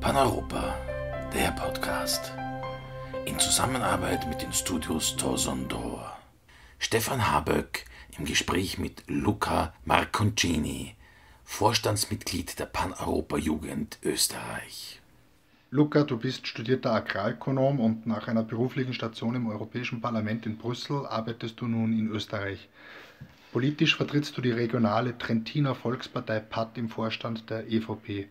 Paneuropa, der Podcast. In Zusammenarbeit mit den Studios Torsondor. Stefan Haböck im Gespräch mit Luca Marconcini, Vorstandsmitglied der Paneuropa-Jugend Österreich. Luca, du bist studierter Agrarökonom und nach einer beruflichen Station im Europäischen Parlament in Brüssel arbeitest du nun in Österreich. Politisch vertrittst du die regionale Trentiner Volkspartei PAT im Vorstand der EVP.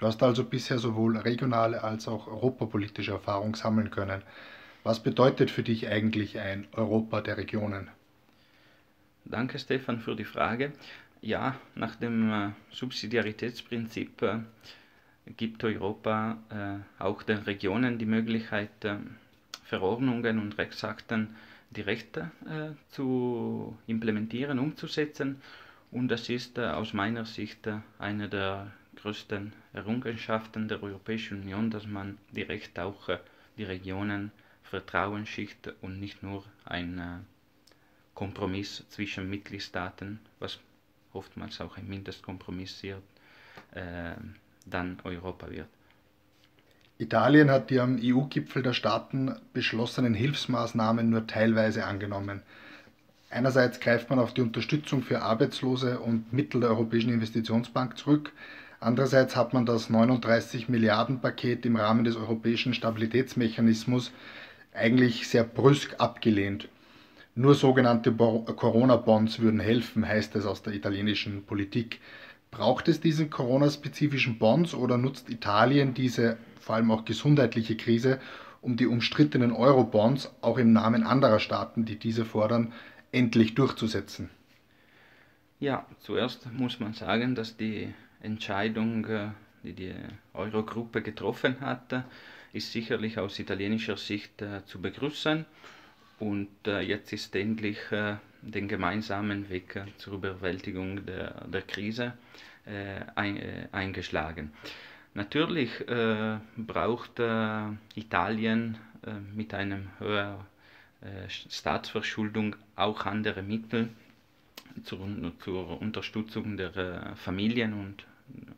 Du hast also bisher sowohl regionale als auch europapolitische Erfahrung sammeln können. Was bedeutet für dich eigentlich ein Europa der Regionen? Danke, Stefan, für die Frage. Ja, nach dem äh, Subsidiaritätsprinzip äh, gibt Europa äh, auch den Regionen die Möglichkeit, Verordnungen und Rechtsakten direkt zu implementieren, umzusetzen. Und das ist aus meiner Sicht eine der größten Errungenschaften der Europäischen Union, dass man direkt auch die Regionen Vertrauen schickt und nicht nur ein äh, Kompromiss zwischen Mitgliedstaaten, was oftmals auch ein Mindestkompromiss wird, äh, dann Europa wird. Italien hat die am EU-Gipfel der Staaten beschlossenen Hilfsmaßnahmen nur teilweise angenommen. Einerseits greift man auf die Unterstützung für Arbeitslose und Mittel der Europäischen Investitionsbank zurück, Andererseits hat man das 39 Milliarden Paket im Rahmen des europäischen Stabilitätsmechanismus eigentlich sehr brüsk abgelehnt. Nur sogenannte Corona-Bonds würden helfen, heißt es aus der italienischen Politik. Braucht es diese Corona-spezifischen Bonds oder nutzt Italien diese vor allem auch gesundheitliche Krise, um die umstrittenen Euro-Bonds auch im Namen anderer Staaten, die diese fordern, endlich durchzusetzen? Ja, zuerst muss man sagen, dass die Entscheidung, äh, die die Eurogruppe getroffen hat, ist sicherlich aus italienischer Sicht äh, zu begrüßen. Und äh, jetzt ist endlich den gemeinsamen Weg zur Überwältigung der, der Krise eingeschlagen. Natürlich braucht Italien mit einer höheren Staatsverschuldung auch andere Mittel zur, zur Unterstützung der Familien und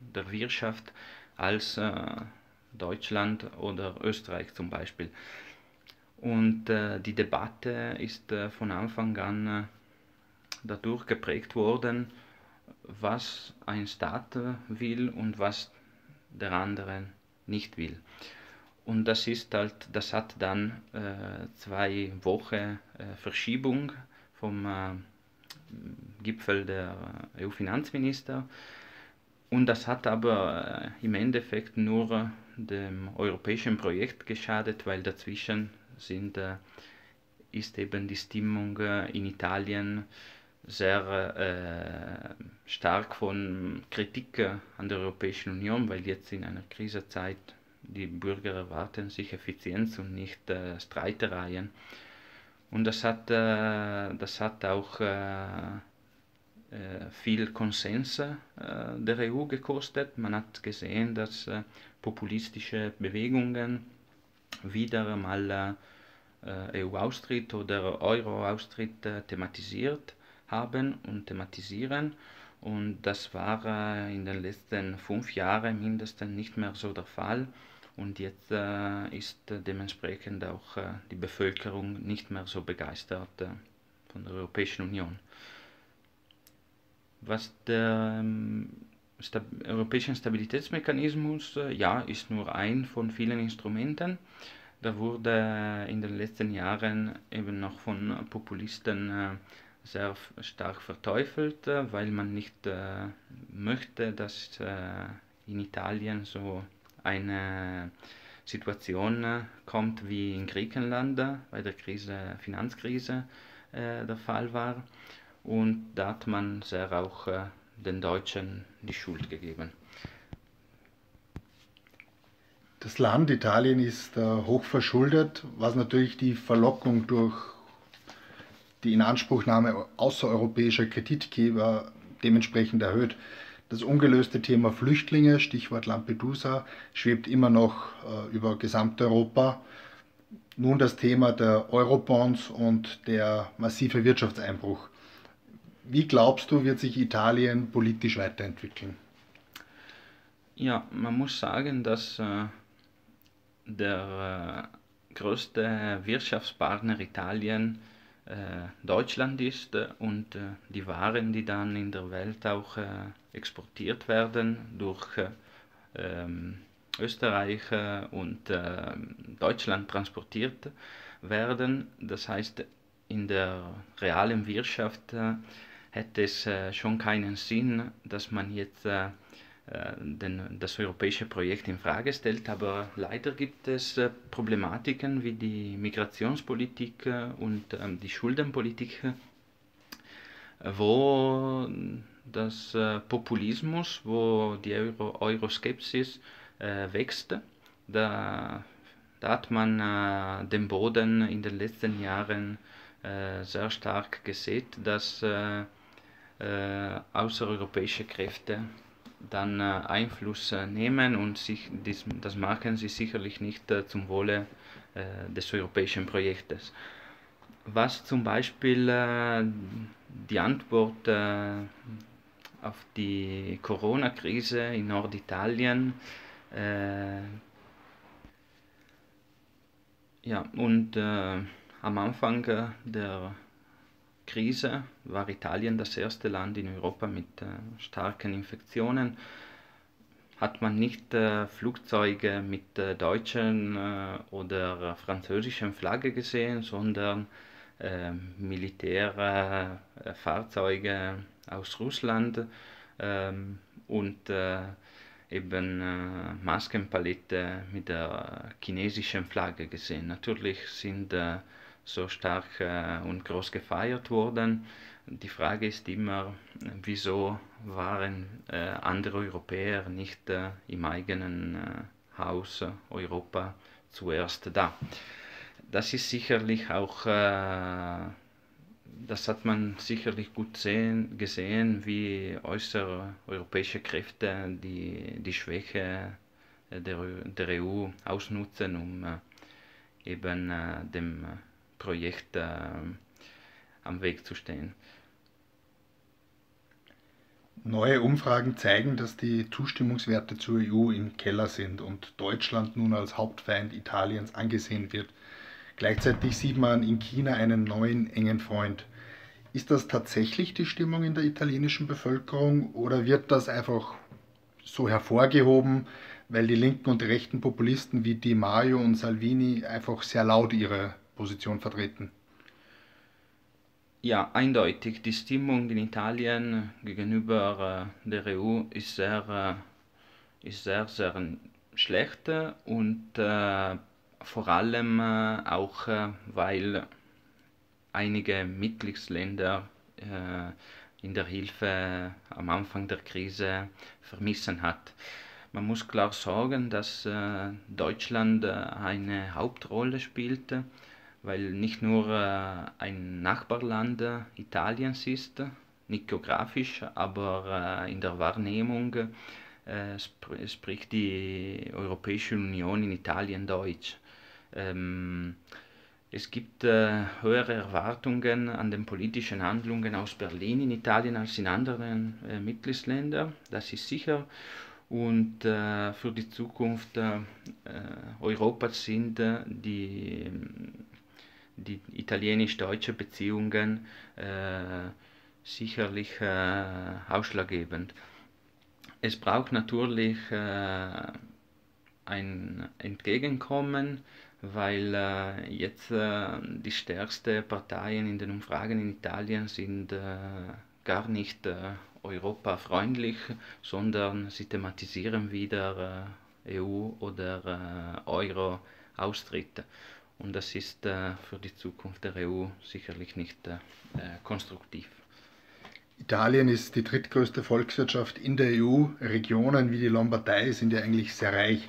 der Wirtschaft als äh, Deutschland oder Österreich zum Beispiel. Und äh, die Debatte ist äh, von Anfang an äh, dadurch geprägt worden, was ein Staat äh, will und was der andere nicht will. Und das ist halt, das hat dann äh, zwei Wochen Verschiebung vom Gipfel der EU-Finanzminister und das hat aber äh, im Endeffekt nur äh, dem europäischen Projekt geschadet, weil dazwischen sind, äh, ist eben die Stimmung in Italien sehr äh, stark von Kritik an der Europäischen Union, weil jetzt in einer Krisenzeit die Bürger erwarten sich Effizienz und nicht äh, Streitereien. Und das hat, äh, das hat auch viel Konsens äh, der EU gekostet. Man hat gesehen, dass äh, populistische Bewegungen wieder mal EU-Austritt oder Euro-Austritt thematisiert haben und thematisieren. Und das war in den letzten fünf Jahren mindestens nicht mehr so der Fall. Und jetzt ist dementsprechend auch die Bevölkerung nicht mehr so begeistert von der Europäischen Union was der ähm, Stab europäischen Stabilitätsmechanismus, äh, ja, ist nur ein von vielen Instrumenten. Da wurde in den letzten Jahren eben noch von Populisten äh, sehr stark verteufelt, äh, weil man nicht möchte, dass in Italien so eine Situation kommt wie in Griechenland bei der Krise, Finanzkrise der Fall war. Und da hat man sehr auch äh, den Deutschen die Schuld gegeben. Das Land Italien ist äh, hoch verschuldet, was natürlich die Verlockung durch die Inanspruchnahme außereuropäischer Kreditgeber dementsprechend erhöht. Das ungelöste Thema Flüchtlinge, Stichwort Lampedusa, schwebt immer noch äh, über Gesamteuropa. Nun das Thema der Eurobonds und der massive Wirtschaftseinbruch. Wie glaubst du, wird sich Italien politisch weiterentwickeln? Ja, man muss sagen, dass äh, der äh, größte Wirtschaftspartner Italien äh, Deutschland ist und die Waren, die dann in der Welt auch exportiert werden durch ähm, Österreich und Deutschland transportiert werden. Das heißt, in der realen Wirtschaft hätte es schon keinen Sinn, dass man jetzt äh, den, das europäische Projekt in Frage stellt. Aber leider gibt es äh, Problematiken wie die Migrationspolitik äh, und ähm, die Schuldenpolitik, wo das Populismus, wo die Euro Euroskepsis wächst. Da, da hat man den Boden in den letzten Jahren sehr stark gesehen, dass außereuropäische Kräfte dann äh, Einfluss äh, nehmen und sich, dies, das machen sie sicherlich nicht äh, zum Wohle des europäischen Projektes. Was zum Beispiel die Antwort auf die Corona-Krise in Norditalien ja, und äh, am Anfang der Krise war Italien das erste Land in Europa mit äh, starken Infektionen. Hat man nicht äh, Flugzeuge mit äh, deutschen äh, oder französischen Flagge gesehen, sondern äh, Militärfahrzeuge aus Russland ähm, und äh, eben Maskenpalette mit der chinesischen Flagge gesehen. Natürlich sind so stark äh, und groß gefeiert wurden. Die Frage ist immer, wieso waren äh, andere Europäer nicht äh, im eigenen Haus Europa zuerst da? Das ist sicherlich auch, das hat man sicherlich gut sehen, gesehen, wie äußereuropäische Kräfte die, die Schwäche der, der EU ausnutzen, um eben dem Projekt äh, am Weg zu stehen. Neue Umfragen zeigen, dass die Zustimmungswerte zur EU im Keller sind und Deutschland nun als Hauptfeind Italiens angesehen wird. Gleichzeitig sieht man in China einen neuen engen Freund. Ist das tatsächlich die Stimmung in der italienischen Bevölkerung oder wird das einfach so hervorgehoben, weil die linken und rechten Populisten wie Di Maio und Salvini einfach sehr laut ihre Position vertreten? Ja, eindeutig. Die Stimmung in Italien gegenüber äh, der EU ist sehr, äh, ist sehr, sehr schlecht und äh, vor allem auch, weil einige Mitgliedsländer in der Hilfe am Anfang der Krise vermissen hat. Man muss klar sagen, dass Deutschland eine Hauptrolle spielte weil nicht nur äh, ein Nachbarland äh, Italiens ist, nicht geografisch, aber äh, in der Wahrnehmung sp spricht die Europäische Union in Italien Deutsch. Ähm, es gibt äh, höhere Erwartungen an den politischen Handlungen aus Berlin in Italien als in anderen äh, Mitgliedsländern, das ist sicher. Und äh, für die Zukunft Europas sind die die italienisch-deutsche Beziehungen äh, sicherlich äh, ausschlaggebend. Es braucht natürlich äh, ein Entgegenkommen, weil äh, jetzt äh, die stärksten Parteien in den Umfragen in Italien sind äh, gar nicht europafreundlich, sondern sie thematisieren wieder EU oder Euro-Austritt. Und das ist äh, für die Zukunft der EU sicherlich nicht äh, konstruktiv. Italien ist die drittgrößte Volkswirtschaft in der EU. Regionen wie die Lombardei sind ja eigentlich sehr reich.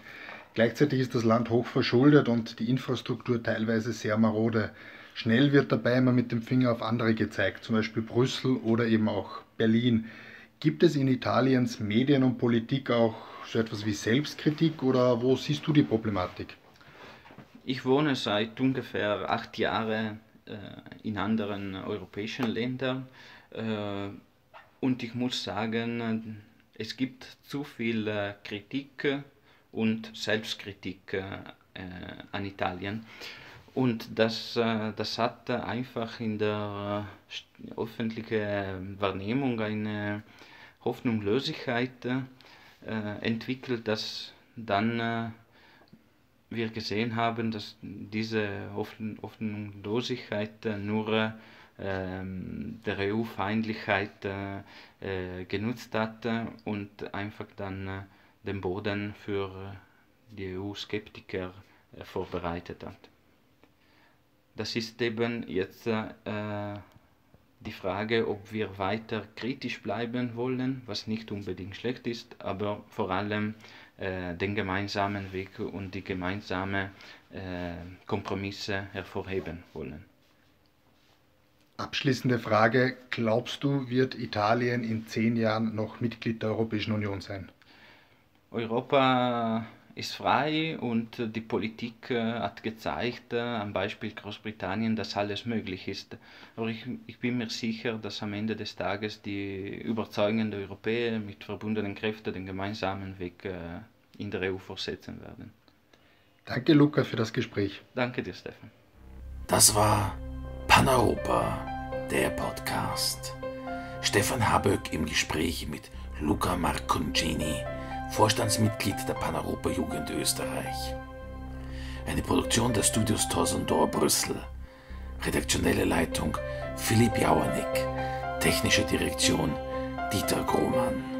Gleichzeitig ist das Land hoch verschuldet und die Infrastruktur teilweise sehr marode. Schnell wird dabei immer mit dem Finger auf andere gezeigt, zum Beispiel Brüssel oder eben auch Berlin. Gibt es in Italiens Medien und Politik auch so etwas wie Selbstkritik oder wo siehst du die Problematik? Ich wohne seit ungefähr acht Jahren äh, in anderen europäischen Ländern äh, und ich muss sagen, es gibt zu viel äh, Kritik und Selbstkritik äh, an Italien. Und das, äh, das hat einfach in der äh, öffentlichen Wahrnehmung eine Hoffnungslosigkeit entwickelt, dass dann wir gesehen haben, dass diese Hoffnungslosigkeit nur ähm, der EU-Feindlichkeit genutzt hat und einfach dann den Boden für die EU-Skeptiker vorbereitet hat. Das ist eben jetzt äh, die Frage, ob wir weiter kritisch bleiben wollen, was nicht unbedingt schlecht ist, aber vor allem äh, den gemeinsamen Weg und die gemeinsamen äh, Kompromisse hervorheben wollen. Abschließende Frage, glaubst du, wird Italien in zehn Jahren noch Mitglied der Europäischen Union sein? Europa ist frei und die Politik äh, hat gezeigt, äh, am Beispiel Großbritannien, dass alles möglich ist. Aber ich, ich bin mir sicher, dass am Ende des Tages die überzeugenden Europäer mit verbundenen Kräften den gemeinsamen Weg äh, in der EU fortsetzen werden. Danke, Luca, für das Gespräch. Danke dir, Stefan. Das war Paneuropa, der Podcast. Stefan Haböck im Gespräch mit Luca Marconcini Vorstandsmitglied der Paneuropa-Jugend Österreich. Eine Produktion der Studios Torsendor Brüssel. Redaktionelle Leitung Philipp Jauernick. Technische Direktion Dieter Grohmann.